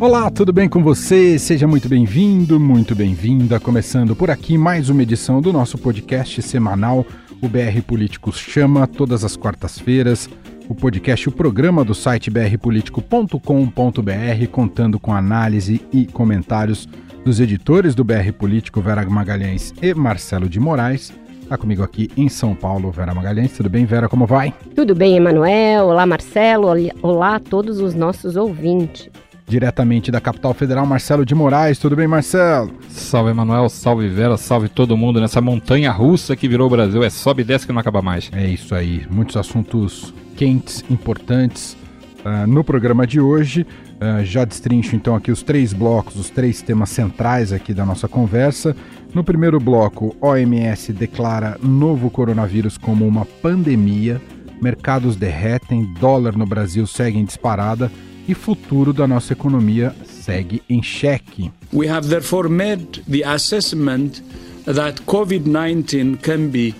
Olá, tudo bem com você? Seja muito bem-vindo, muito bem-vinda. Começando por aqui mais uma edição do nosso podcast semanal, o BR Políticos Chama, todas as quartas-feiras. O podcast, o programa do site brpolitico.com.br, contando com análise e comentários dos editores do BR Político, Vera Magalhães e Marcelo de Moraes. Está comigo aqui em São Paulo, Vera Magalhães. Tudo bem, Vera? Como vai? Tudo bem, Emanuel. Olá, Marcelo. Olá a todos os nossos ouvintes. Diretamente da capital federal, Marcelo de Moraes. Tudo bem, Marcelo? Salve, Emanuel. Salve, Vera. Salve todo mundo nessa montanha russa que virou o Brasil. É sobe e desce que não acaba mais. É isso aí. Muitos assuntos quentes, importantes uh, no programa de hoje. Uh, já destrincho então aqui os três blocos, os três temas centrais aqui da nossa conversa. No primeiro bloco, OMS declara novo coronavírus como uma pandemia. Mercados derretem, dólar no Brasil segue em disparada e futuro da nossa economia segue em xeque. We have therefore made the assessment that COVID-19 can be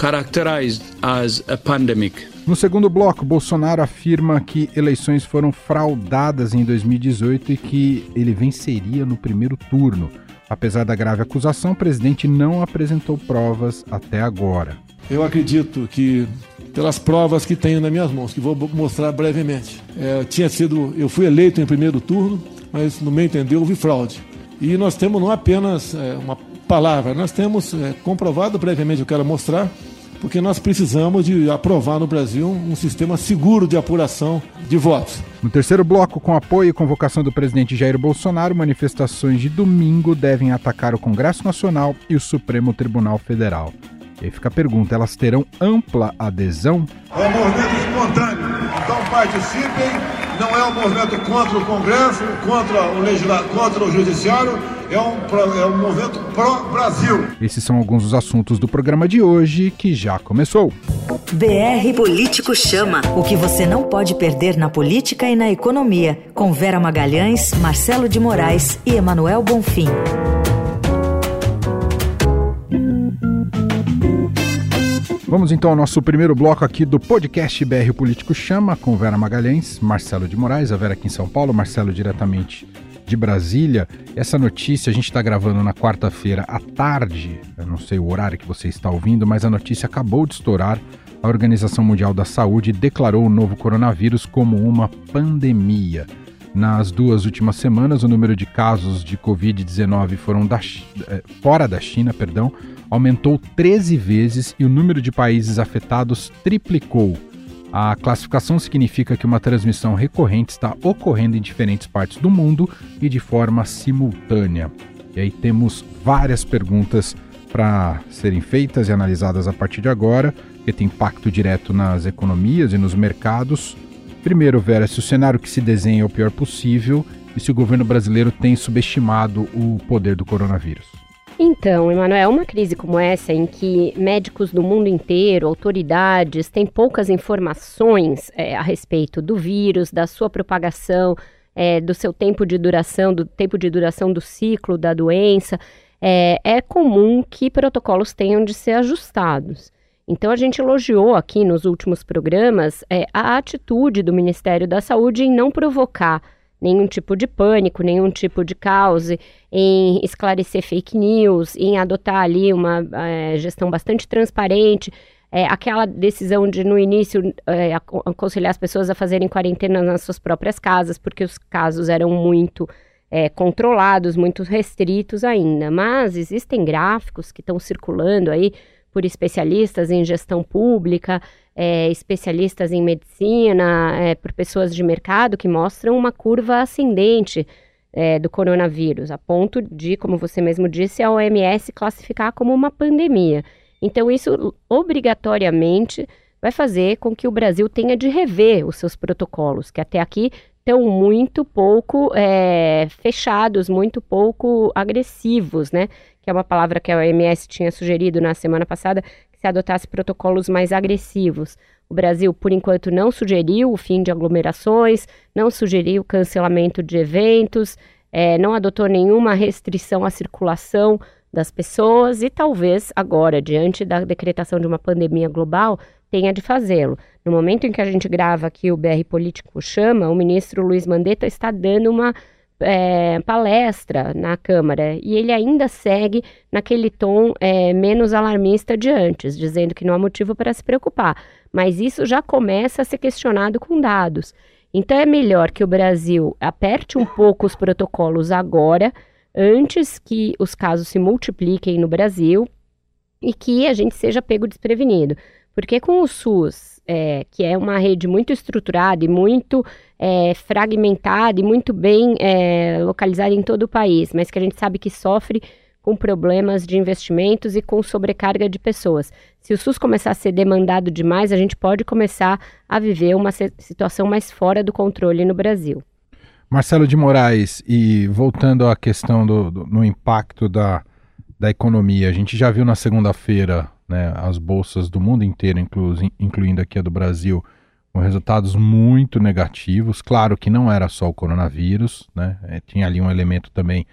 characterized as a pandemic. No segundo bloco, Bolsonaro afirma que eleições foram fraudadas em 2018 e que ele venceria no primeiro turno. Apesar da grave acusação, o presidente não apresentou provas até agora. Eu acredito que pelas provas que tenho nas minhas mãos, que vou mostrar brevemente. É, tinha sido, eu fui eleito em primeiro turno, mas no meu entender houve fraude. E nós temos não apenas é, uma palavra, nós temos é, comprovado brevemente, eu quero mostrar, porque nós precisamos de aprovar no Brasil um sistema seguro de apuração de votos. No terceiro bloco, com apoio e convocação do presidente Jair Bolsonaro, manifestações de domingo devem atacar o Congresso Nacional e o Supremo Tribunal Federal. E aí fica a pergunta: elas terão ampla adesão? É um movimento espontâneo. Então participem. Não é um movimento contra o Congresso, contra o, legisla... contra o Judiciário, é um, é um movimento pró-Brasil. Esses são alguns dos assuntos do programa de hoje que já começou. BR Político Chama. O que você não pode perder na política e na economia. Com Vera Magalhães, Marcelo de Moraes e Emanuel Bonfim. Vamos então ao nosso primeiro bloco aqui do podcast BR Político Chama, com Vera Magalhães, Marcelo de Moraes, a Vera aqui em São Paulo, Marcelo diretamente de Brasília. Essa notícia a gente está gravando na quarta-feira à tarde, eu não sei o horário que você está ouvindo, mas a notícia acabou de estourar. A Organização Mundial da Saúde declarou o novo coronavírus como uma pandemia. Nas duas últimas semanas, o número de casos de Covid-19 foram da, eh, fora da China, perdão, aumentou 13 vezes e o número de países afetados triplicou. A classificação significa que uma transmissão recorrente está ocorrendo em diferentes partes do mundo e de forma simultânea. E aí temos várias perguntas para serem feitas e analisadas a partir de agora, que tem impacto direto nas economias e nos mercados. Primeiro, Vera, se o cenário que se desenha é o pior possível e se o governo brasileiro tem subestimado o poder do coronavírus. Então, Emanuel, uma crise como essa, em que médicos do mundo inteiro, autoridades, têm poucas informações é, a respeito do vírus, da sua propagação, é, do seu tempo de duração, do tempo de duração do ciclo da doença, é, é comum que protocolos tenham de ser ajustados. Então, a gente elogiou aqui nos últimos programas é, a atitude do Ministério da Saúde em não provocar nenhum tipo de pânico, nenhum tipo de caos, em esclarecer fake news, em adotar ali uma é, gestão bastante transparente. É, aquela decisão de, no início, é, aconselhar as pessoas a fazerem quarentena nas suas próprias casas, porque os casos eram muito é, controlados, muito restritos ainda. Mas existem gráficos que estão circulando aí por especialistas em gestão pública, é, especialistas em medicina, é, por pessoas de mercado que mostram uma curva ascendente é, do coronavírus, a ponto de, como você mesmo disse, a OMS classificar como uma pandemia. Então, isso obrigatoriamente vai fazer com que o Brasil tenha de rever os seus protocolos, que até aqui estão muito pouco é, fechados, muito pouco agressivos, né? Que é uma palavra que a OMS tinha sugerido na semana passada, se adotasse protocolos mais agressivos. O Brasil, por enquanto, não sugeriu o fim de aglomerações, não sugeriu o cancelamento de eventos, é, não adotou nenhuma restrição à circulação das pessoas e talvez agora, diante da decretação de uma pandemia global, tenha de fazê-lo. No momento em que a gente grava aqui o BR Político Chama, o ministro Luiz Mandetta está dando uma é, palestra na Câmara e ele ainda segue naquele tom é, menos alarmista de antes, dizendo que não há motivo para se preocupar. Mas isso já começa a ser questionado com dados. Então é melhor que o Brasil aperte um pouco os protocolos agora, antes que os casos se multipliquem no Brasil e que a gente seja pego desprevenido. Porque com o SUS, é, que é uma rede muito estruturada e muito é, fragmentada e muito bem é, localizada em todo o país, mas que a gente sabe que sofre com problemas de investimentos e com sobrecarga de pessoas. Se o SUS começar a ser demandado demais, a gente pode começar a viver uma situação mais fora do controle no Brasil. Marcelo de Moraes, e voltando à questão do, do no impacto da, da economia, a gente já viu na segunda-feira né, as bolsas do mundo inteiro, inclu, incluindo aqui a do Brasil, com resultados muito negativos. Claro que não era só o coronavírus, né, é, tinha ali um elemento também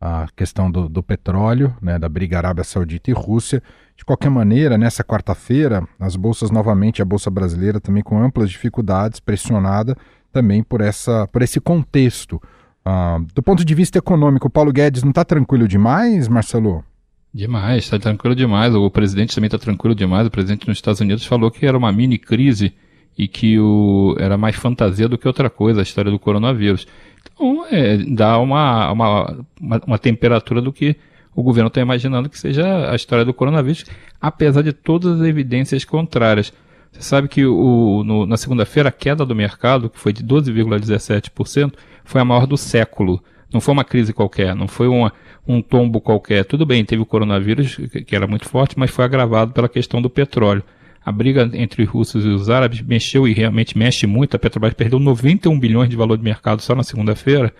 a questão do, do, petróleo, né, da briga Arábia Saudita e Rússia. De qualquer maneira, nessa quarta-feira, as bolsas novamente, a bolsa brasileira também com amplas dificuldades, pressionada também por, essa, por esse contexto. Ah, do ponto de vista econômico, Paulo Guedes não está tranquilo demais, Marcelo? Demais, está tranquilo demais. O presidente também está tranquilo demais. O presidente nos Estados Unidos falou que era uma mini crise e que o, era mais fantasia do que outra coisa a história do coronavírus. Então, é, dá uma, uma, uma, uma temperatura do que o governo está imaginando que seja a história do coronavírus, apesar de todas as evidências contrárias. Você sabe que o, no, na segunda-feira a queda do mercado, que foi de 12,17%, foi a maior do século. Não foi uma crise qualquer, não foi uma, um tombo qualquer. Tudo bem, teve o coronavírus, que era muito forte, mas foi agravado pela questão do petróleo a briga entre os russos e os árabes mexeu e realmente mexe muito. A Petrobras perdeu 91 bilhões de valor de mercado só na segunda-feira.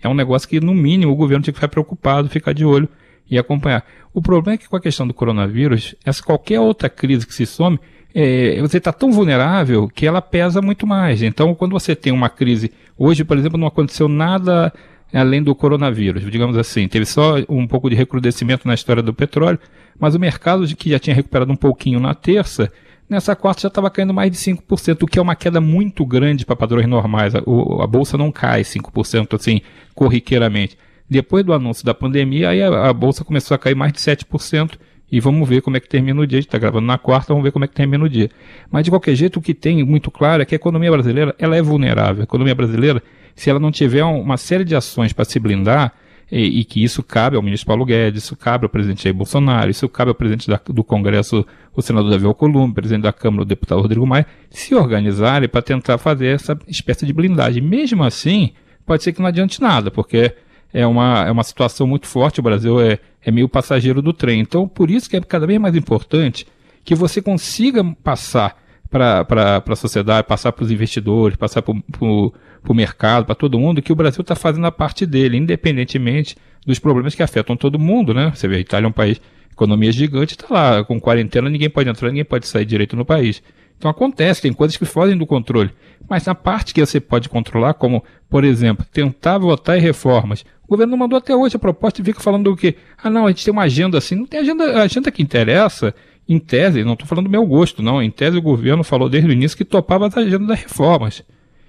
É um negócio que, no mínimo, o governo tinha que ficar preocupado, ficar de olho e acompanhar. O problema é que com a questão do coronavírus, essa qualquer outra crise que se some, é, você está tão vulnerável que ela pesa muito mais. Então, quando você tem uma crise, hoje, por exemplo, não aconteceu nada além do coronavírus, digamos assim, teve só um pouco de recrudescimento na história do petróleo, mas o mercado que já tinha recuperado um pouquinho na terça, Nessa quarta já estava caindo mais de 5%, o que é uma queda muito grande para padrões normais. A, a, bolsa não cai 5% assim, corriqueiramente. Depois do anúncio da pandemia, aí a, a, bolsa começou a cair mais de 7%. E vamos ver como é que termina o dia. A gente está gravando na quarta, vamos ver como é que termina o dia. Mas de qualquer jeito, o que tem muito claro é que a economia brasileira ela é vulnerável. A economia brasileira, se ela não tiver uma série de ações para se blindar, e, e, que isso cabe ao ministro Paulo Guedes, isso cabe ao presidente Jair Bolsonaro, isso cabe ao presidente da, do Congresso, o senador Davi Alcolumbre, presidente da Câmara, o deputado Rodrigo Maia, se organizarem para tentar fazer essa espécie de blindagem. Mesmo assim, pode ser que não adiante nada, porque é uma, é uma situação muito forte, o Brasil é, é meio passageiro do trem. Então, por isso que é cada vez mais importante que você consiga passar para a sociedade, passar para os investidores, passar para o mercado, para todo mundo, que o Brasil está fazendo a parte dele, independentemente dos problemas que afetam todo mundo, né? Você vê, a Itália é um país, economia gigante, está lá com quarentena, ninguém pode entrar, ninguém pode sair direito no país. Então acontece, tem coisas que fogem do controle. Mas na parte que você pode controlar, como, por exemplo, tentar votar em reformas. O governo não mandou até hoje a proposta e fica falando do quê? Ah, não, a gente tem uma agenda assim. Não tem agenda, a agenda que interessa em tese, não estou falando do meu gosto, não. Em tese, o governo falou desde o início que topava as agendas das reformas.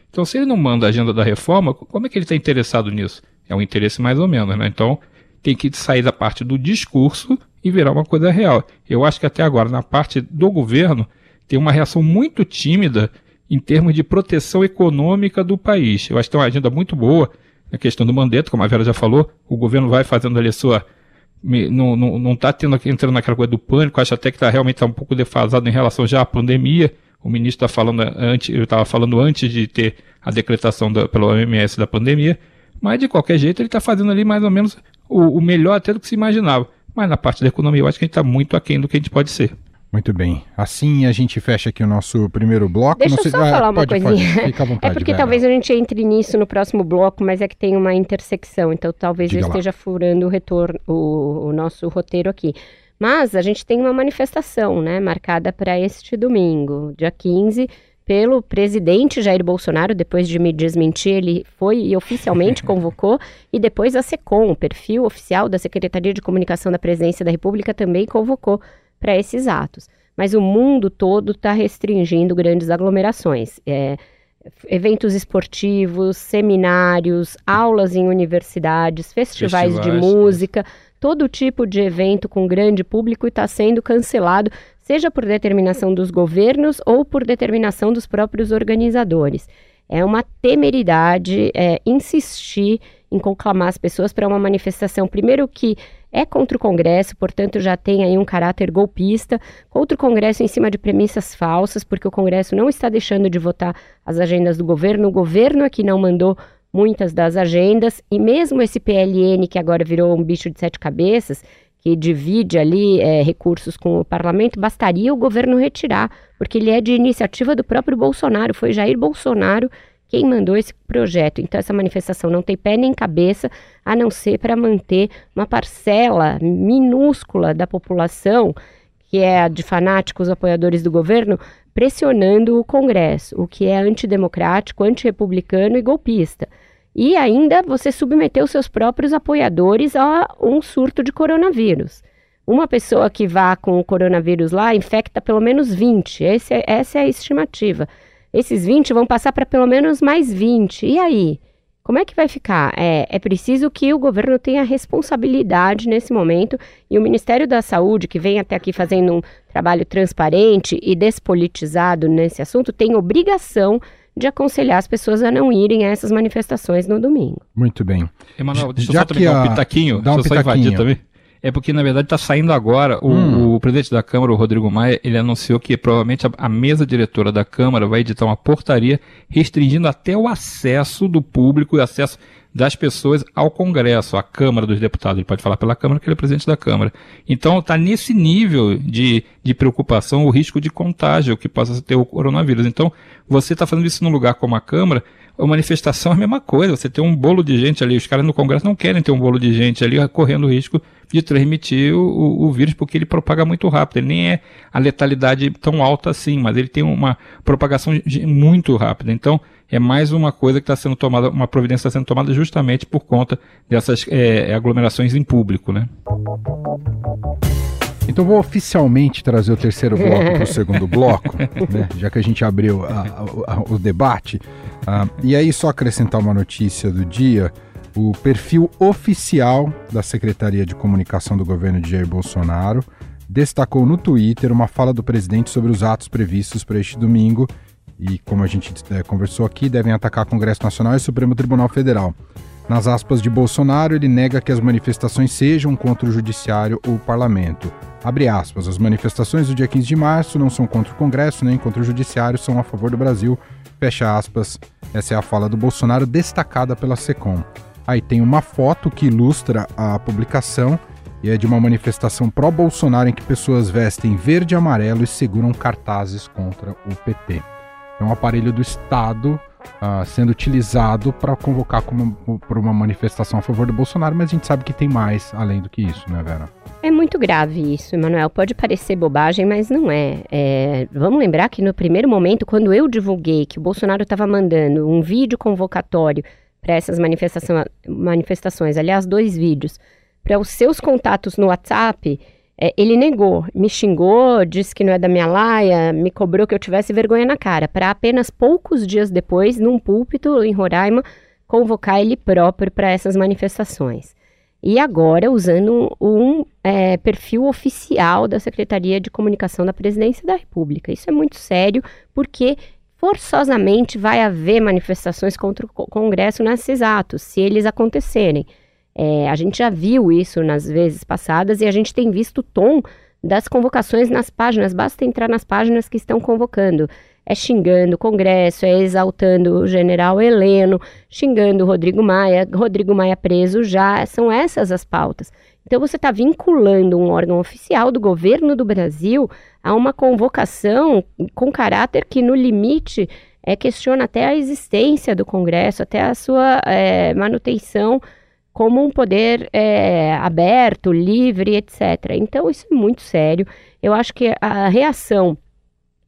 Então, se ele não manda a agenda da reforma, como é que ele está interessado nisso? É um interesse mais ou menos, né? Então, tem que sair da parte do discurso e virar uma coisa real. Eu acho que até agora, na parte do governo, tem uma reação muito tímida em termos de proteção econômica do país. Eu acho que tem uma agenda muito boa na questão do mandato, como a Vera já falou, o governo vai fazendo ali a sua não, não, não tá tendo, entrando naquela coisa do pânico, acho até que está realmente tá um pouco defasado em relação já à pandemia. O ministro está falando antes, eu estava falando antes de ter a decretação da, pela OMS da pandemia, mas de qualquer jeito ele está fazendo ali mais ou menos o, o melhor até do que se imaginava. Mas na parte da economia eu acho que a gente está muito aquém do que a gente pode ser. Muito bem. Assim a gente fecha aqui o nosso primeiro bloco. Deixa eu só ah, falar uma pode, coisinha. Pode. Fica à vontade, é porque Vera. talvez a gente entre nisso no próximo bloco, mas é que tem uma intersecção. Então talvez Diga eu esteja lá. furando o retorno, o, o nosso roteiro aqui. Mas a gente tem uma manifestação, né, marcada para este domingo, dia 15, pelo presidente Jair Bolsonaro, depois de me desmentir, ele foi e oficialmente convocou, e depois a SECOM, o perfil oficial da Secretaria de Comunicação da Presidência da República, também convocou para esses atos. Mas o mundo todo está restringindo grandes aglomerações. É, eventos esportivos, seminários, aulas em universidades, festivais, festivais de música, todo tipo de evento com grande público está sendo cancelado, seja por determinação dos governos ou por determinação dos próprios organizadores. É uma temeridade é, insistir em conclamar as pessoas para uma manifestação, primeiro que é contra o Congresso, portanto já tem aí um caráter golpista, contra o Congresso em cima de premissas falsas, porque o Congresso não está deixando de votar as agendas do governo, o governo é que não mandou muitas das agendas, e mesmo esse PLN, que agora virou um bicho de sete cabeças, que divide ali é, recursos com o parlamento, bastaria o governo retirar, porque ele é de iniciativa do próprio Bolsonaro, foi Jair Bolsonaro quem mandou esse projeto. Então, essa manifestação não tem pé nem cabeça, a não ser para manter uma parcela minúscula da população, que é a de fanáticos apoiadores do governo, pressionando o Congresso, o que é antidemocrático, antirrepublicano e golpista. E ainda você submeteu seus próprios apoiadores a um surto de coronavírus. Uma pessoa que vá com o coronavírus lá infecta pelo menos 20. Esse é, essa é a estimativa. Esses 20 vão passar para pelo menos mais 20. E aí? Como é que vai ficar? É, é preciso que o governo tenha responsabilidade nesse momento e o Ministério da Saúde, que vem até aqui fazendo um trabalho transparente e despolitizado nesse assunto, tem obrigação de aconselhar as pessoas a não irem a essas manifestações no domingo. Muito bem. Emanuel, deixa eu só também dar um pitaquinho. Dá um deixa eu só invadir também é porque, na verdade, está saindo agora. O, hum. o, presidente da Câmara, o Rodrigo Maia, ele anunciou que provavelmente a, a, mesa diretora da Câmara vai editar uma portaria restringindo até o acesso do público e acesso das pessoas ao Congresso, à Câmara dos Deputados. Ele pode falar pela Câmara que ele é presidente da Câmara. Então está nesse nível de, de preocupação o risco de contágio que possa ter o coronavírus. Então, você está fazendo isso num lugar como a Câmara, a manifestação é a mesma coisa. Você tem um bolo de gente ali, os caras no Congresso não querem ter um bolo de gente ali correndo o risco de transmitir o, o, vírus, porque ele propaga muito rápido. Ele nem é a letalidade tão alta assim, mas ele tem uma propagação muito rápida. Então, é mais uma coisa que está sendo tomada, uma providência está sendo tomada justamente por conta dessas é, aglomerações em público, né? Então vou oficialmente trazer o terceiro bloco para o segundo bloco, né? já que a gente abriu a, a, a, o debate. Uh, e aí só acrescentar uma notícia do dia o perfil oficial da Secretaria de Comunicação do governo de Jair Bolsonaro destacou no Twitter uma fala do presidente sobre os atos previstos para este domingo e, como a gente é, conversou aqui, devem atacar Congresso Nacional e Supremo Tribunal Federal. Nas aspas de Bolsonaro, ele nega que as manifestações sejam contra o Judiciário ou o Parlamento. Abre aspas, as manifestações do dia 15 de março não são contra o Congresso nem contra o Judiciário, são a favor do Brasil. Fecha aspas. Essa é a fala do Bolsonaro destacada pela SECOM. Aí tem uma foto que ilustra a publicação e é de uma manifestação pró-Bolsonaro em que pessoas vestem verde e amarelo e seguram cartazes contra o PT. É um aparelho do Estado uh, sendo utilizado para convocar para uma manifestação a favor do Bolsonaro, mas a gente sabe que tem mais além do que isso, né, Vera? É muito grave isso, Emanuel. Pode parecer bobagem, mas não é. é. Vamos lembrar que no primeiro momento, quando eu divulguei que o Bolsonaro estava mandando um vídeo convocatório para essas manifestação, manifestações, aliás, dois vídeos, para os seus contatos no WhatsApp, é, ele negou, me xingou, disse que não é da minha laia, me cobrou que eu tivesse vergonha na cara, para apenas poucos dias depois, num púlpito em Roraima, convocar ele próprio para essas manifestações. E agora usando um é, perfil oficial da Secretaria de Comunicação da Presidência da República. Isso é muito sério, porque forçosamente vai haver manifestações contra o Congresso nesses atos, se eles acontecerem. É, a gente já viu isso nas vezes passadas e a gente tem visto o tom das convocações nas páginas. Basta entrar nas páginas que estão convocando. É xingando o Congresso, é exaltando o general Heleno, xingando o Rodrigo Maia, Rodrigo Maia preso já. São essas as pautas. Então você está vinculando um órgão oficial do governo do Brasil a uma convocação com caráter que, no limite, é, questiona até a existência do Congresso, até a sua é, manutenção como um poder é, aberto, livre, etc. Então, isso é muito sério. Eu acho que a reação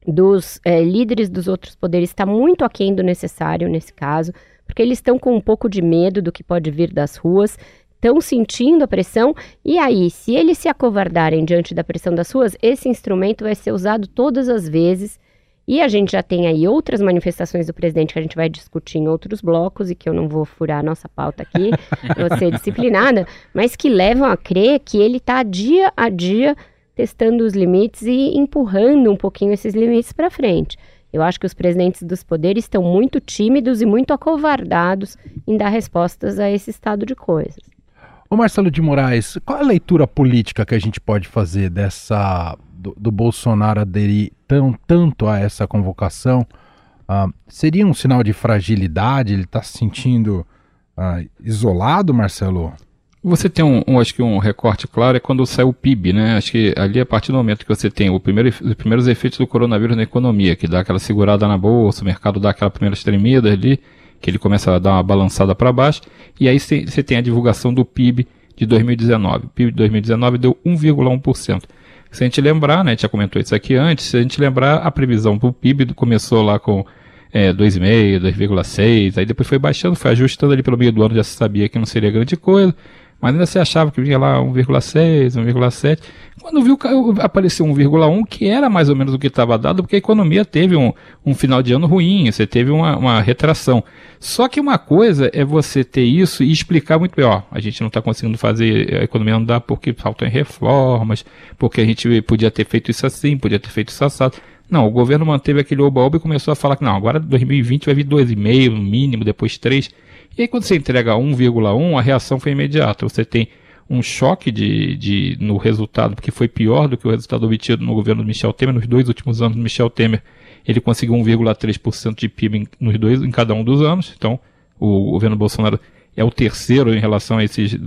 dos é, líderes dos outros poderes está muito aquém do necessário nesse caso, porque eles estão com um pouco de medo do que pode vir das ruas, estão sentindo a pressão, e aí, se eles se acovardarem diante da pressão das ruas, esse instrumento vai ser usado todas as vezes E a gente já tem aí outras manifestações do presidente que a gente vai discutir em outros blocos e que eu não vou furar a nossa pauta aqui, vou ser disciplinada, mas que levam a crer que ele está dia a dia testando os limites e empurrando um pouquinho esses limites para frente. Eu acho que os presidentes dos poderes estão muito tímidos e muito acovardados em dar respostas a esse estado de coisas. Ô Marcelo de Moraes, qual a leitura política que a gente pode fazer dessa do, do Bolsonaro aderir tão, tanto a essa convocação? Uh, seria um sinal de fragilidade? Ele está se sentindo uh, isolado, Marcelo? Você tem um, um, acho que um recorte claro é quando sai o PIB, né? Acho que ali a partir do momento que você tem primeiro, os primeiros efeitos do coronavírus na economia, que dá aquela segurada na bolsa, o mercado dá aquela primeira tremida ali, que ele começa a dar uma balançada para baixo, e aí você tem a divulgação do PIB de 2019. O PIB de 2019 deu 1,1%. Se a gente lembrar, né, a gente já comentou isso aqui antes, se a gente lembrar, a previsão para o PIB começou lá com é, 2,5, 2,6, aí depois foi baixando, foi ajustando ali pelo meio do ano, já se sabia que não seria grande coisa, mas ainda se achava que vinha lá 1,6, 1,7. Quando viu apareceu 1,1, que era mais ou menos o que estava dado, porque a economia teve um, um final de ano ruim, você teve uma, uma retração. Só que uma coisa é você ter isso e explicar muito bem, ó, a gente não está conseguindo fazer, a economia não dá porque faltam reformas, porque a gente podia ter feito isso assim, podia ter feito isso assado. Não, o governo manteve aquele oba-oba e começou a falar que não, agora 2020 vai vir 2,5 no mínimo, depois 3. E aí quando você entrega 1,1, a reação foi imediata. Você tem um choque de, de, no resultado, porque foi pior do que o resultado obtido no governo do Michel Temer. Nos dois últimos anos do Michel Temer, ele conseguiu 1,3% de PIB em, nos dois, em cada um dos anos. Então, o governo Bolsonaro é o terceiro em relação a esse,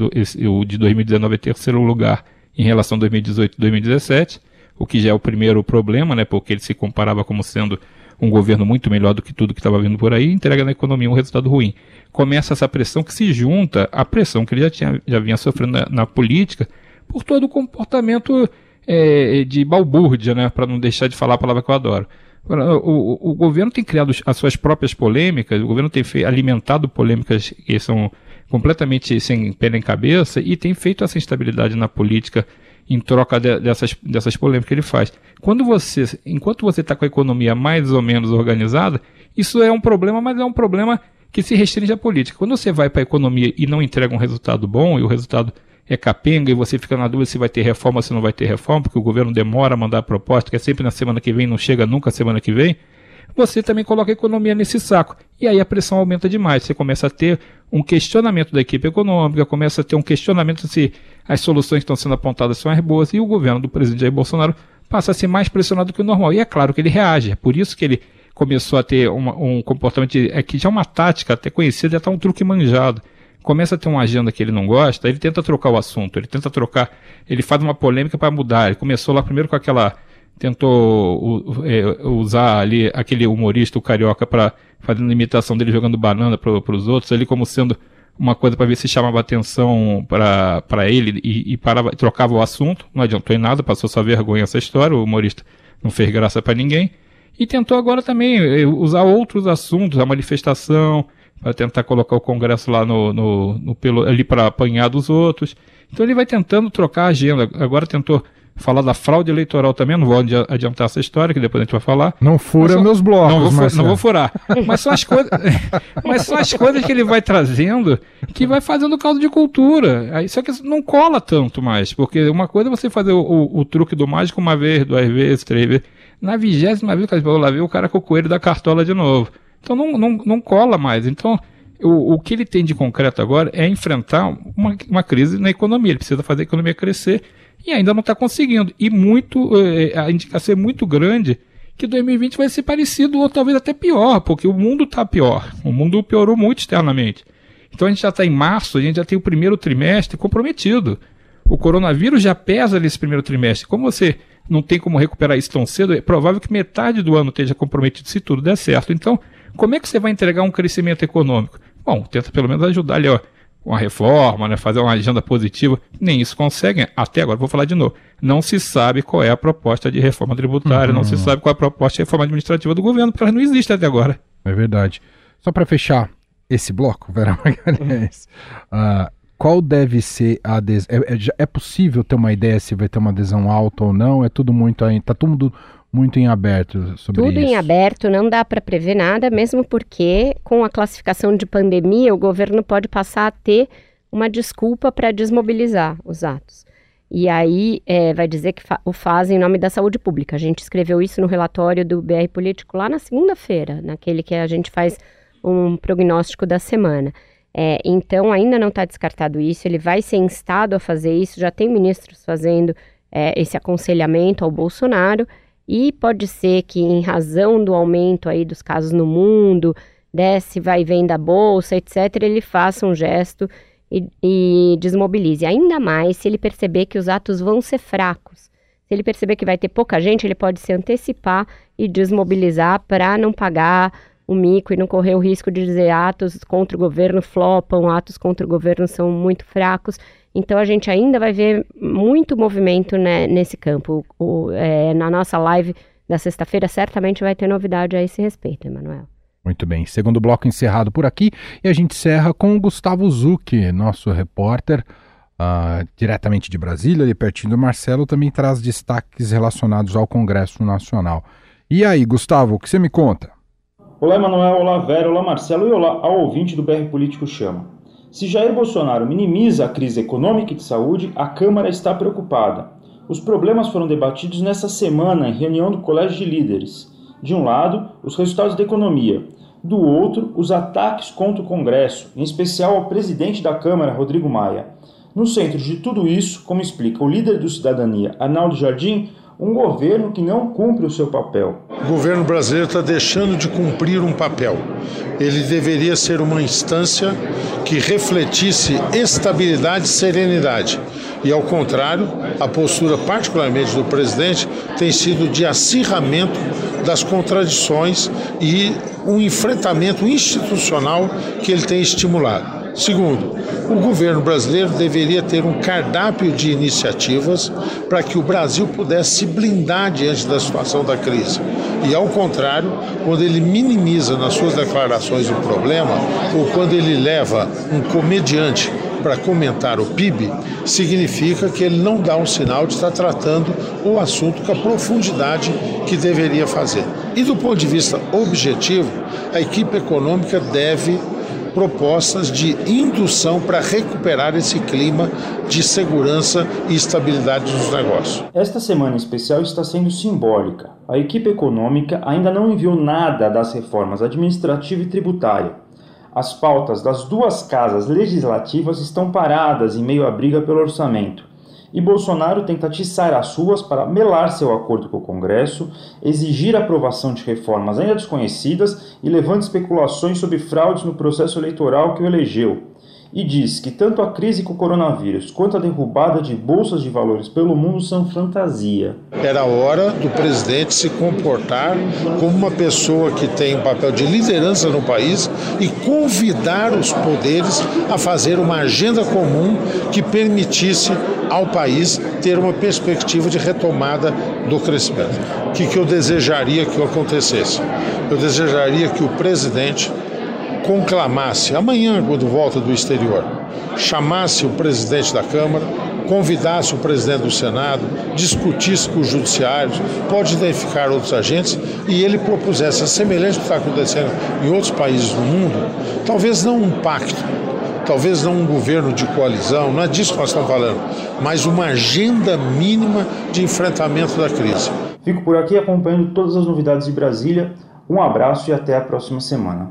o de 2019 é terceiro lugar em relação a 2018 e 2017, o que já é o primeiro problema, né, porque ele se comparava como sendo um governo muito melhor do que tudo que estava vindo por aí, entrega na economia um resultado ruim. Começa essa pressão que se junta à pressão que ele já, tinha, já vinha sofrendo na, na política por todo o comportamento é, de balbúrdia, né, para não deixar de falar a palavra que eu adoro. O, o, o, governo tem criado as suas próprias polêmicas, o governo tem alimentado polêmicas que são completamente sem pé nem cabeça e tem feito essa instabilidade na política em troca de, dessas, dessas polêmicas que ele faz. Quando você, enquanto você está com a economia mais ou menos organizada, isso é um problema, mas é um problema que se restringe à política. Quando você vai para a economia e não entrega um resultado bom, e o resultado é capenga, e você fica na dúvida se vai ter reforma ou se não vai ter reforma, porque o governo demora a mandar a proposta, que é sempre na semana que vem, não chega nunca semana que vem, você também coloca a economia nesse saco. E aí a pressão aumenta demais. Você começa a ter um questionamento da equipe econômica, começa a ter um questionamento se as soluções que estão sendo apontadas são as boas, e o governo do presidente Jair Bolsonaro passa a ser mais pressionado do que o normal. E é claro que ele reage. É por isso que ele começou a ter uma, um comportamento de, é que já é uma tática até conhecida, já está um truque manjado. Começa a ter uma agenda que ele não gosta, ele tenta trocar o assunto, ele tenta trocar, ele faz uma polêmica para mudar. Ele começou lá primeiro com aquela tentou é, usar ali aquele humorista, o carioca, para fazendo imitação dele jogando banana para os outros, ali como sendo uma coisa para ver se chamava atenção para ele e, e parava, trocava o assunto. Não adiantou em nada, passou só vergonha essa história, o humorista não fez graça para ninguém. E tentou agora também é, usar outros assuntos, a manifestação, para tentar colocar o Congresso lá no, no, no pelo, ali para apanhar dos outros. Então ele vai tentando trocar a agenda. Agora tentou falar da fraude eleitoral também, não vou adiantar essa história, que depois a gente vai falar. Não fura só, meus blocos, não vou, não vou furar. Mas são, as coisas, mas são as coisas que ele vai trazendo que vai fazendo caldo de cultura. Aí, só que não cola tanto mais, porque uma coisa é você fazer o, o, o truque do mágico uma vez, duas vezes, três vezes. Na vigésima vez que eu lá ver o cara com o coelho da cartola de novo. Então não, não, não cola mais. Então o, o que ele tem de concreto agora é enfrentar uma, uma crise na economia. Ele precisa fazer a economia crescer e ainda não está conseguindo. E muito, eh, a indicação é muito grande que 2020 vai ser parecido ou talvez até pior, porque o mundo está pior. O mundo piorou muito externamente. Então a gente já está em março, a gente já tem o primeiro trimestre comprometido. O coronavírus já pesa nesse primeiro trimestre. Como você não tem como recuperar isso tão cedo, é provável que metade do ano esteja comprometido se tudo der certo. Então, como é que você vai entregar um crescimento econômico? Bom, tenta pelo menos ajudar ali, ó, uma reforma, né, fazer uma agenda positiva. Nem isso conseguem. Até agora, vou falar de novo. Não se sabe qual é a proposta de reforma tributária, uhum. não se uhum. sabe qual é a proposta de reforma administrativa do governo, porque ela não existe até agora. É verdade. Só para fechar esse bloco, Vera Magalhães, uh, qual deve ser a adesão? É, é, é, possível ter uma ideia se vai ter uma adesão alta ou não? É tudo muito ainda. Está tudo muito em aberto sobre Tudo isso? em aberto, não dá para prever nada, mesmo porque com a classificação de pandemia, o governo pode passar a ter uma desculpa para desmobilizar os atos. E aí é, vai dizer que fa o faz em nome da saúde pública. A gente escreveu isso no relatório do BR Político lá na segunda-feira, naquele que a gente faz um prognóstico da semana. É, então ainda não está descartado isso, ele vai ser instado a fazer isso, já tem ministros fazendo é, esse aconselhamento ao Bolsonaro, e pode ser que em razão do aumento aí dos casos no mundo, desce, vai e vem da bolsa, etc., ele faça um gesto e, e desmobilize. Ainda mais se ele perceber que os atos vão ser fracos. Se ele perceber que vai ter pouca gente, ele pode se antecipar e desmobilizar para não pagar o mico e não correr o risco de dizer atos contra o governo flopam, atos contra o governo são muito fracos. Então a gente ainda vai ver muito movimento né, nesse campo. O, é, na nossa live da sexta-feira certamente vai ter novidade a esse respeito, Emanuel. Muito bem. Segundo bloco encerrado por aqui e a gente encerra com o Gustavo Zucchi, nosso repórter, uh, diretamente de Brasília, ali pertinho do Marcelo, também traz destaques relacionados ao Congresso Nacional. E aí, Gustavo, o que você me conta? Olá, Emanuel, olá, Vera, olá, Marcelo e olá ao ouvinte do BR Político Chama. Se Jair Bolsonaro minimiza a crise econômica e de saúde, a Câmara está preocupada. Os problemas foram debatidos nesta semana em reunião do Colégio de Líderes. De um lado, os resultados da economia, do outro, os ataques contra o Congresso, em especial ao presidente da Câmara, Rodrigo Maia. No centro de tudo isso, como explica o líder do Cidadania, Arnaldo Jardim, um governo que não cumpre o seu papel. O governo brasileiro está deixando de cumprir um papel. Ele deveria ser uma instância que refletisse estabilidade e serenidade. E, ao contrário, a postura, particularmente do presidente, tem sido de acirramento das contradições e um enfrentamento institucional que ele tem estimulado. Segundo, o governo brasileiro deveria ter um cardápio de iniciativas para que o Brasil pudesse se blindar diante da situação da crise. E, ao contrário, quando ele minimiza nas suas declarações o problema, ou quando ele leva um comediante para comentar o PIB, significa que ele não dá um sinal de estar tratando o assunto com a profundidade que deveria fazer. E do ponto de vista objetivo, a equipe econômica deve propostas de indução para recuperar esse clima de segurança e estabilidade dos negócios. Esta semana especial está sendo simbólica. A equipe econômica ainda não enviou nada das reformas administrativa e tributária. As pautas das duas casas legislativas estão paradas em meio à briga pelo orçamento e Bolsonaro tenta atiçar as ruas para melar seu acordo com o Congresso, exigir a aprovação de reformas ainda desconhecidas e levando especulações sobre fraudes no processo eleitoral que o elegeu. E diz que tanto a crise com o coronavírus quanto a derrubada de bolsas de valores pelo mundo são fantasia. Era hora do presidente se comportar como uma pessoa que tem um papel de liderança no país e convidar os poderes a fazer uma agenda comum que permitisse ao país ter uma perspectiva de retomada do crescimento. O que, que eu desejaria que acontecesse? Eu desejaria que o presidente conclamasse amanhã, quando volta do exterior, chamasse o presidente da Câmara, convidasse o presidente do Senado, discutisse com os judiciários, pode identificar outros agentes e ele propusesse, a semelhança do que está acontecendo em outros países do mundo, talvez não um pacto, talvez não um governo de coalizão, não é disso que nós estamos falando, mas uma agenda mínima de enfrentamento da crise. Fico por aqui acompanhando todas as novidades de Brasília. Um abraço e até a próxima semana.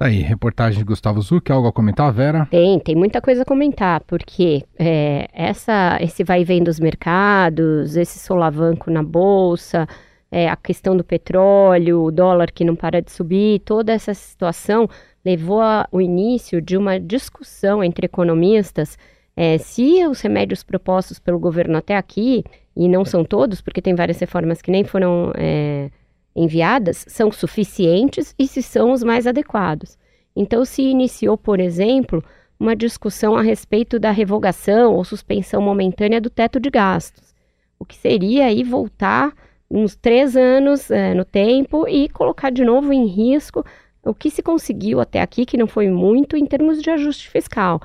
Tá aí, reportagem de Gustavo Zuc, algo a comentar, Vera? Tem, tem muita coisa a comentar, porque é, essa, esse vai e vem dos mercados, esse solavanco na bolsa, é, a questão do petróleo, o dólar que não para de subir, toda essa situação levou ao início de uma discussão entre economistas é, se os remédios propostos pelo governo até aqui, e não são todos, porque tem várias reformas que nem foram é, enviadas, são suficientes e se são os mais adequados. Então, se iniciou, por exemplo, uma discussão a respeito da revogação ou suspensão momentânea do teto de gastos, o que seria aí voltar uns três anos é, no tempo e colocar de novo em risco o que se conseguiu até aqui, que não foi muito, em termos de ajuste fiscal.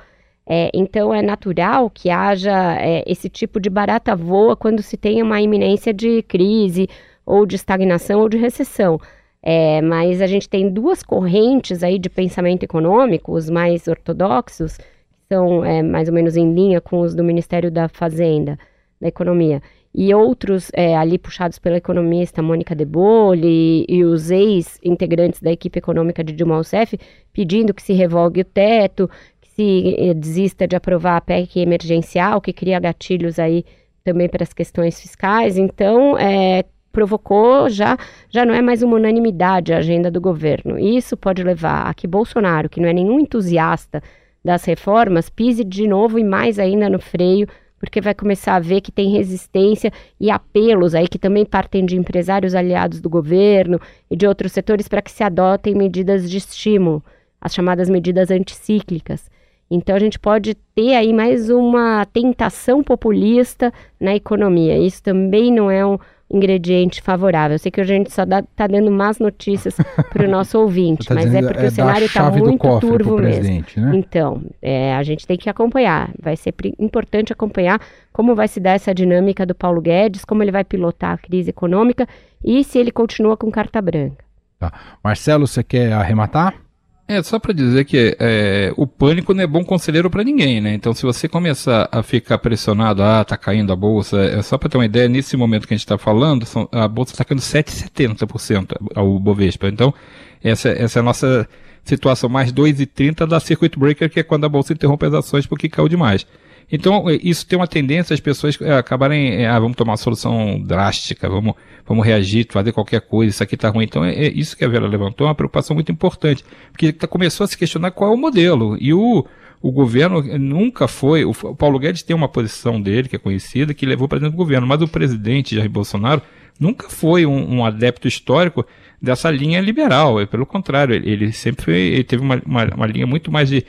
É, então, é natural que haja é, esse tipo de barata voa quando se tem uma iminência de crise ou de estagnação ou de recessão. É, mas a gente tem duas correntes aí de pensamento econômico, os mais ortodoxos, que são é, mais ou menos em linha com os do Ministério da Fazenda, da Economia, e outros é, ali puxados pela economista Mônica De Bolle e, os ex-integrantes da equipe econômica de Dilma Rousseff pedindo que se revogue o teto, que se é, desista de aprovar a PEC emergencial, que cria gatilhos aí também para as questões fiscais. Então, é, provocou já, já não é mais uma unanimidade a agenda do governo. Isso pode levar a que Bolsonaro, que não é nenhum entusiasta das reformas, pise de novo e mais ainda no freio, porque vai começar a ver que tem resistência e apelos aí que também partem de empresários aliados do governo e de outros setores para que se adotem medidas de estímulo, as chamadas medidas anticíclicas. Então a gente pode ter aí mais uma tentação populista na economia. Isso também não é um, ingrediente favorável. Eu sei que a gente só está dando más notícias para o nosso ouvinte, tá mas é porque é o cenário está muito turvo mesmo. Né? Então, é, a gente tem que acompanhar. Vai ser importante acompanhar como vai se dar essa dinâmica do Paulo Guedes, como ele vai pilotar a crise econômica e se ele continua com carta branca. Tá. Marcelo, você quer arrematar? É, só para dizer que é, o pânico não é bom conselheiro para ninguém, né? Então, se você começar a ficar pressionado, ah, tá caindo a bolsa, é só para ter uma ideia, nesse momento que a gente está falando, são, a bolsa está caindo 7,70% ao Bovespa. Então, essa, essa é a nossa situação, mais 2,30% da Circuit Breaker, que é quando a bolsa interrompe as ações porque caiu demais. Então, é, isso tem uma tendência as pessoas é, acabarem, é, ah, vamos tomar uma solução drástica, vamos, vamos reagir, fazer qualquer coisa, isso aqui está ruim. Então, é, é, isso que a Vera levantou, uma preocupação muito importante, porque tá, começou a se questionar qual é o modelo. E o, o governo nunca foi, o Paulo Guedes tem uma posição dele, que é conhecida, que levou para dentro do governo, mas o presidente Jair Bolsonaro nunca foi um, um adepto histórico dessa linha liberal. Pelo contrário, ele, ele sempre foi, ele teve uma, uma, uma linha muito mais de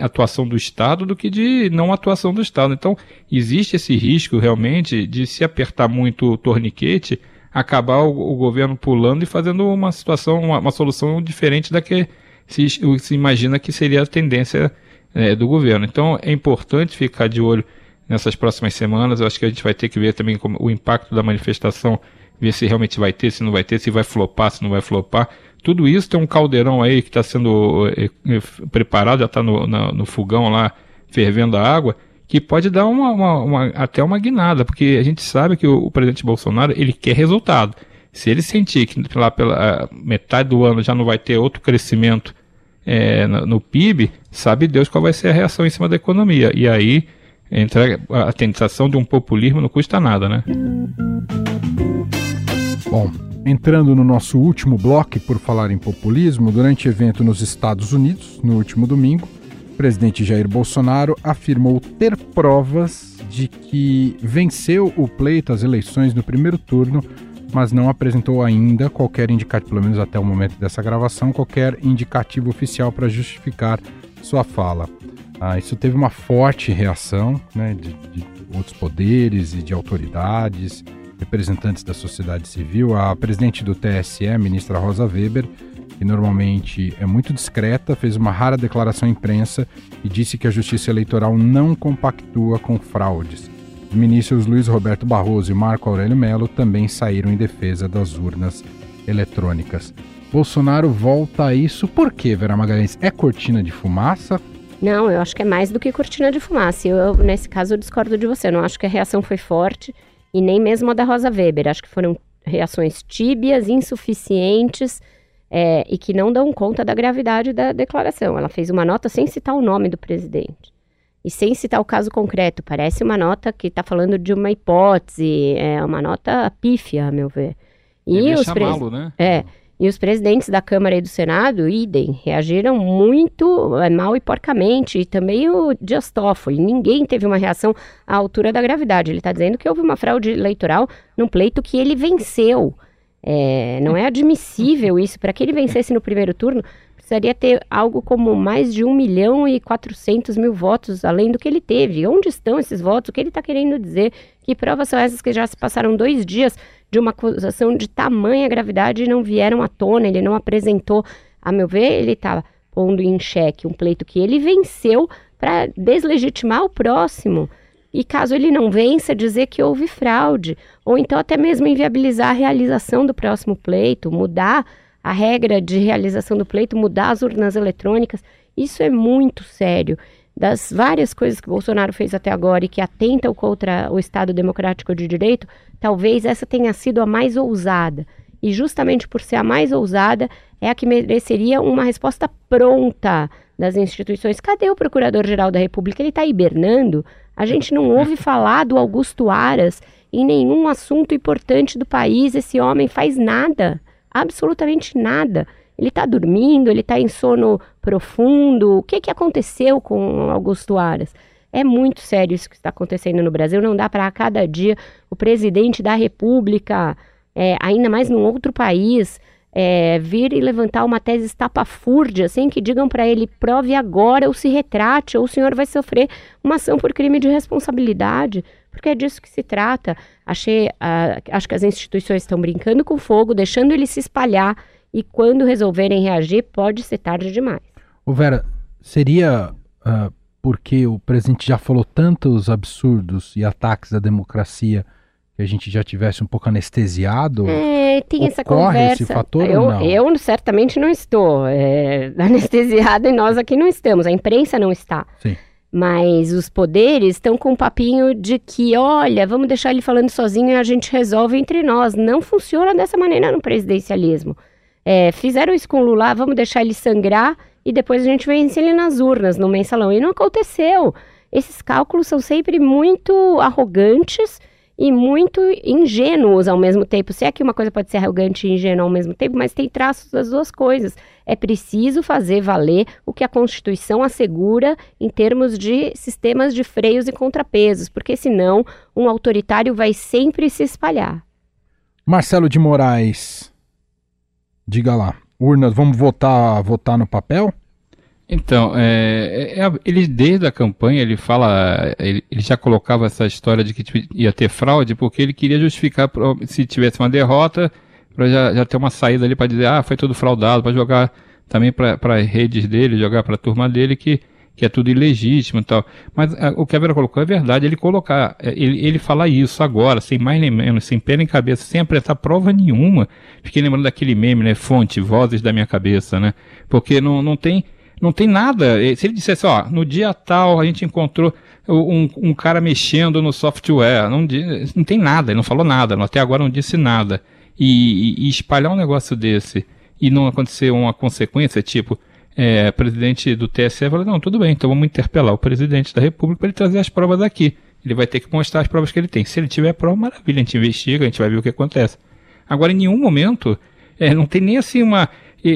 atuação do Estado do que de não atuação do Estado. Então, existe esse risco realmente de se apertar muito o torniquete, acabar o, o governo pulando e fazendo uma situação, uma, uma, solução diferente da que se, se imagina que seria a tendência é, do governo. Então, é importante ficar de olho nessas próximas semanas. Eu acho que a gente vai ter que ver também como o impacto da manifestação, ver se realmente vai ter, se não vai ter, se vai flopar, se não vai flopar. Tudo isso tem um caldeirão aí que está sendo é, é, preparado, já está no, no fogão lá fervendo a água, que pode dar uma, uma, uma, até uma guinada, porque a gente sabe que o, o, presidente Bolsonaro ele quer resultado. Se ele sentir que lá pela metade do ano já não vai ter outro crescimento é, no, no, PIB, sabe Deus qual vai ser a reação em cima da economia. E aí entra a tentação de um populismo não custa nada, né? Bom, Entrando no nosso último bloco, por falar em populismo, durante evento nos Estados Unidos, no último domingo, o presidente Jair Bolsonaro afirmou ter provas de que venceu o pleito, as eleições no primeiro turno, mas não apresentou ainda qualquer indicativo, pelo menos até o momento dessa gravação, qualquer indicativo oficial para justificar sua fala. Ah, isso teve uma forte reação né, de, de outros poderes e de autoridades representantes da sociedade civil, a presidente do TSE, a ministra Rosa Weber, que normalmente é muito discreta, fez uma rara declaração à imprensa e disse que a Justiça Eleitoral não compactua com fraudes. Os ministros Luiz Roberto Barroso e Marco Aurélio Melo também saíram em defesa das urnas eletrônicas. Bolsonaro volta a isso por quê, Vera Magalhães? É cortina de fumaça? Não, eu acho que é mais do que cortina de fumaça. Eu, nesse caso, eu discordo de você. Eu não acho que a reação foi forte e nem mesmo a da Rosa Weber. Acho que foram reações tíbias, insuficientes é, e que não dão conta da gravidade da declaração. Ela fez uma nota sem citar o nome do presidente e sem citar o caso concreto. Parece uma nota que está falando de uma hipótese, é uma nota pífia, a meu ver. E os pres... né? É. E os presidentes da Câmara e do Senado, idem, reagiram muito é, mal e porcamente. E também o Dias Toffoli. Ninguém teve uma reação à altura da gravidade. Ele está dizendo que houve uma fraude eleitoral num pleito que ele venceu. É, não é admissível isso. Para que ele vencesse no primeiro turno, precisaria ter algo como mais de 1 milhão e 400 mil votos, além do que ele teve. Onde estão esses votos? O que ele está querendo dizer? Que provas são essas que já se passaram dois dias de uma acusação de tamanha gravidade e não vieram à tona, ele não apresentou. A meu ver, ele estava tá pondo em xeque um pleito que ele venceu para deslegitimar o próximo. e caso ele não vença, dizer que houve fraude, ou então até mesmo inviabilizar a realização do próximo pleito, mudar a regra de realização do pleito, mudar as urnas eletrônicas. Isso é muito sério. Das várias coisas que Bolsonaro fez até agora e que atentam contra o Estado Democrático de Direito, talvez essa tenha sido a mais ousada. E justamente por ser a mais ousada, é a que mereceria uma resposta pronta das instituições. Cadê o Procurador-Geral da República? Ele está hibernando? A gente não ouve falar do Augusto Aras em nenhum assunto importante do país. Esse homem faz nada, absolutamente nada. Ele está dormindo, ele está em sono profundo. O que, que aconteceu com Augusto Aras? É muito sério isso que está acontecendo no Brasil. Não dá para a cada dia o presidente da República, é, ainda mais num outro país, é, vir e levantar uma tese estapafúrdia sem que digam para ele prove agora ou se retrate ou o senhor vai sofrer uma ação por crime de responsabilidade, porque é disso que se trata. Achei, uh, acho que as instituições estão brincando com fogo, deixando ele se espalhar e quando resolverem reagir pode ser tarde demais. O Vera, seria uh, porque o presidente já falou tantos absurdos e ataques à democracia que a gente já tivesse um pouco anestesiado? É, tem essa conversa. esse fator eu, ou não? Eu certamente não estou é, anestesiada e nós aqui não estamos. A imprensa não está. Sim. Mas os poderes estão com um papinho de que, olha, vamos deixar ele falando sozinho e a gente resolve entre nós. Não funciona dessa maneira no presidencialismo. É, fizeram isso com o Lula, vamos deixar ele sangrar e depois a gente vence ele nas urnas, no mensalão. E não aconteceu. Esses cálculos são sempre muito arrogantes e muito ingênuos ao mesmo tempo. Se é que uma coisa pode ser arrogante e ingênua ao mesmo tempo, mas tem traços das duas coisas. É preciso fazer valer o que a Constituição assegura em termos de sistemas de freios e contrapesos, porque senão um autoritário vai sempre se espalhar. Marcelo de Moraes, diga lá, urnas, vamos votar, votar no papel? Então, é, é, é, ele desde a campanha ele fala, ele, ele, já colocava essa história de que tipo, ia ter fraude porque ele queria justificar se tivesse uma derrota para já, já, ter uma saída ali para dizer ah foi tudo fraudado para jogar também para redes dele, jogar para a turma dele que que é tudo ilegítimo e tal. Mas a, o que a Vera colocou é verdade, ele colocar, é, ele, ele falar isso agora, sem mais nem menos, sem pena em cabeça, sem apresentar prova nenhuma. Fiquei lembrando daquele meme, né? Fonte, vozes da minha cabeça, né? Porque não, não tem não tem nada. Se ele dissesse, ó, no dia tal a gente encontrou um, um cara mexendo no software, não, não tem nada, ele não falou nada, até agora não disse nada. E, e, e espalhar um negócio desse e não acontecer uma consequência, tipo, é, presidente do TSE fala, não, tudo bem, então vamos interpelar o presidente da República para ele trazer as provas aqui. Ele vai ter que mostrar as provas que ele tem. Se ele tiver prova, maravilha, a gente investiga, a gente vai ver o que acontece. Agora, em nenhum momento, é, não tem nem assim uma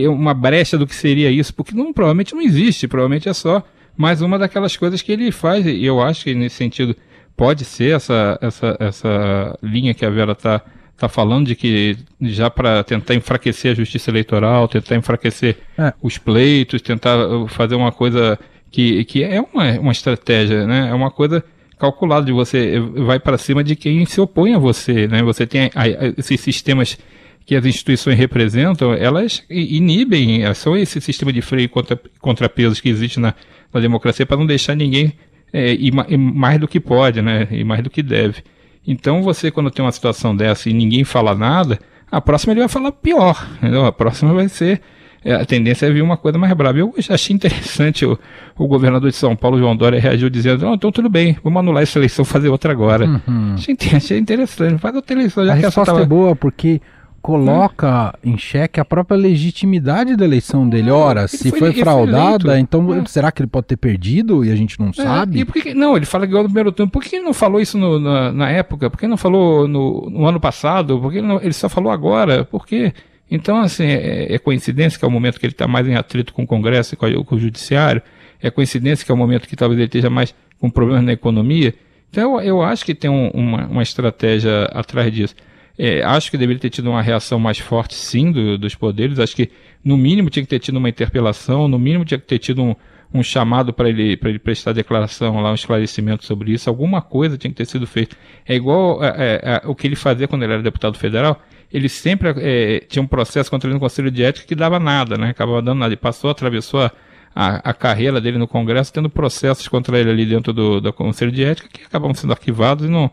uma brecha do que seria isso, porque não, provavelmente não existe, provavelmente é só mais uma daquelas coisas que ele faz, e eu acho que nesse sentido pode ser essa, essa, essa linha que a Vera está tá falando de que já para tentar enfraquecer a justiça eleitoral, tentar enfraquecer é. os pleitos, tentar fazer uma coisa que, que é uma, uma estratégia, né? É uma coisa calculada de você vai para cima de quem se opõe a você, né? Você tem a, a, esses sistemas que as instituições representam, elas inibem, são esse sistema de freio contra, contrapesos que existe na, na democracia para não deixar ninguém é, ir, ir mais do que pode, né, e mais do que deve. Então você, quando tem uma situação dessa e ninguém fala nada, a próxima ele vai falar pior, entendeu? A próxima vai ser é, a tendência é vir uma coisa mais brava. Eu achei interessante o, o governador de São Paulo, João Dória, reagiu dizendo: Não, então tudo bem, vamos anular essa eleição, fazer outra agora. Uhum. Achei, achei, interessante, faz outra eleição. Já a que resposta tava... é boa, porque coloca hum. em xeque a própria legitimidade da eleição dele. Ora, ele se foi, foi fraudada, então é. será que ele pode ter perdido e a gente não é, sabe? E por que, não, ele fala igual no primeiro turno. Por que ele não falou isso no, na, na, época? Por que não falou no, no ano passado? Por que ele, não, ele, só falou agora? Por quê? Então, assim, é, é, coincidência que é o momento que ele está mais em atrito com o Congresso e com, a, com, o Judiciário. É coincidência que é o momento que talvez ele esteja mais com problemas na economia. Então, eu, eu acho que tem um, uma, uma estratégia atrás disso. É, acho que deveria ter tido uma reação mais forte, sim, do, dos poderes. Acho que, no mínimo, tinha que ter tido uma interpelação, no mínimo, tinha que ter tido um, um chamado para ele, ele prestar declaração lá, um esclarecimento sobre isso. Alguma coisa tinha que ter sido feita. É igual é, é, é o que ele fazia quando ele era deputado federal. Ele sempre é, tinha um processo contra ele no Conselho de Ética que dava nada, né? Acabava dando nada. Ele passou, atravessou a, a, a, carreira dele no Congresso, tendo processos contra ele ali dentro do, do Conselho de Ética que acabam sendo arquivados e não.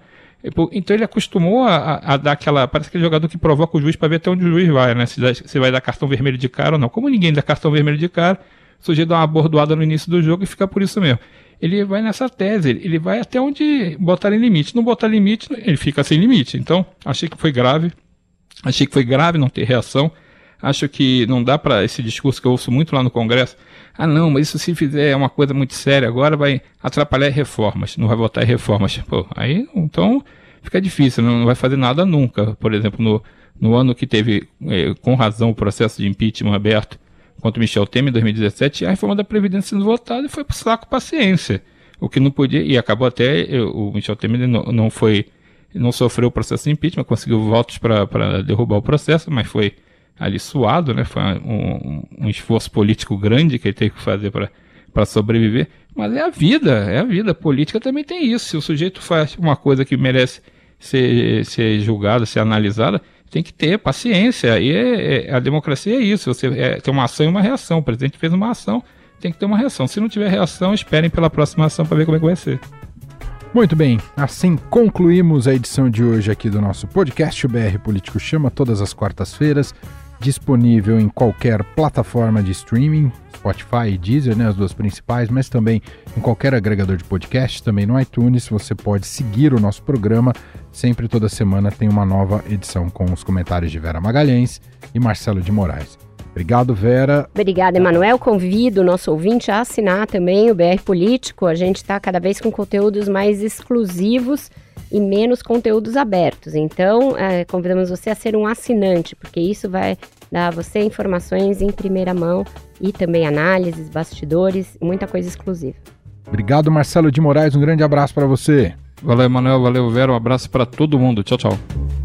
Então ele acostumou a, a, dar aquela. Parece aquele jogador que provoca o juiz para ver até onde o juiz vai, né? Se, dá, se vai dar cartão vermelho de cara ou não. Como ninguém dá cartão vermelho de cara, o sujeito dá uma bordoada no início do jogo e fica por isso mesmo. Ele vai nessa tese, ele vai até onde botar em limite. Não botar limite, ele fica sem limite. Então, achei que foi grave. Achei que foi grave não ter reação. Acho que não dá para esse discurso que eu ouço muito lá no Congresso. Ah, não, mas isso se fizer uma coisa muito séria agora vai atrapalhar reformas, não vai votar em reformas. Pô, aí então fica difícil, não, vai fazer nada nunca. Por exemplo, no, no ano que teve eh, com razão o processo de impeachment aberto contra Michel Temer em 2017, a reforma da Previdência sendo votada e foi pro saco paciência. O que não podia, e acabou até, eh, o Michel Temer não, não foi, não sofreu o processo de impeachment, conseguiu votos para derrubar o processo, mas foi ali suado, né? Foi um, um esforço político grande que ele teve que fazer para sobreviver. Mas é a vida, é a vida. A política também tem isso. Se o sujeito faz uma coisa que merece ser, ser julgada, ser analisada, tem que ter paciência. E é, é, a democracia é isso. Você é, tem uma ação e uma reação. O presidente fez uma ação, tem que ter uma reação. Se não tiver reação, esperem pela próxima ação para ver como é que vai ser. Muito bem, assim concluímos a edição de hoje aqui do nosso podcast. O BR Político Chama todas as quartas-feiras disponível em qualquer plataforma de streaming, Spotify e Deezer, né, as duas principais, mas também em qualquer agregador de podcast, também no iTunes. Você pode seguir o nosso programa. Sempre toda semana tem uma nova edição com os comentários de Vera Magalhães e Marcelo de Moraes. Obrigado, Vera. Obrigada, Emanuel. Convido o nosso ouvinte a assinar também o BR Político. A gente está cada vez com conteúdos mais exclusivos e menos conteúdos abertos. Então, é, convidamos você a ser um assinante, porque isso vai dar a você informações em primeira mão e também análises, bastidores, muita coisa exclusiva. Obrigado, Marcelo de Moraes. Um grande abraço para você. Valeu, Emanuel. Valeu, Vera. Um abraço para todo mundo. Tchau, tchau.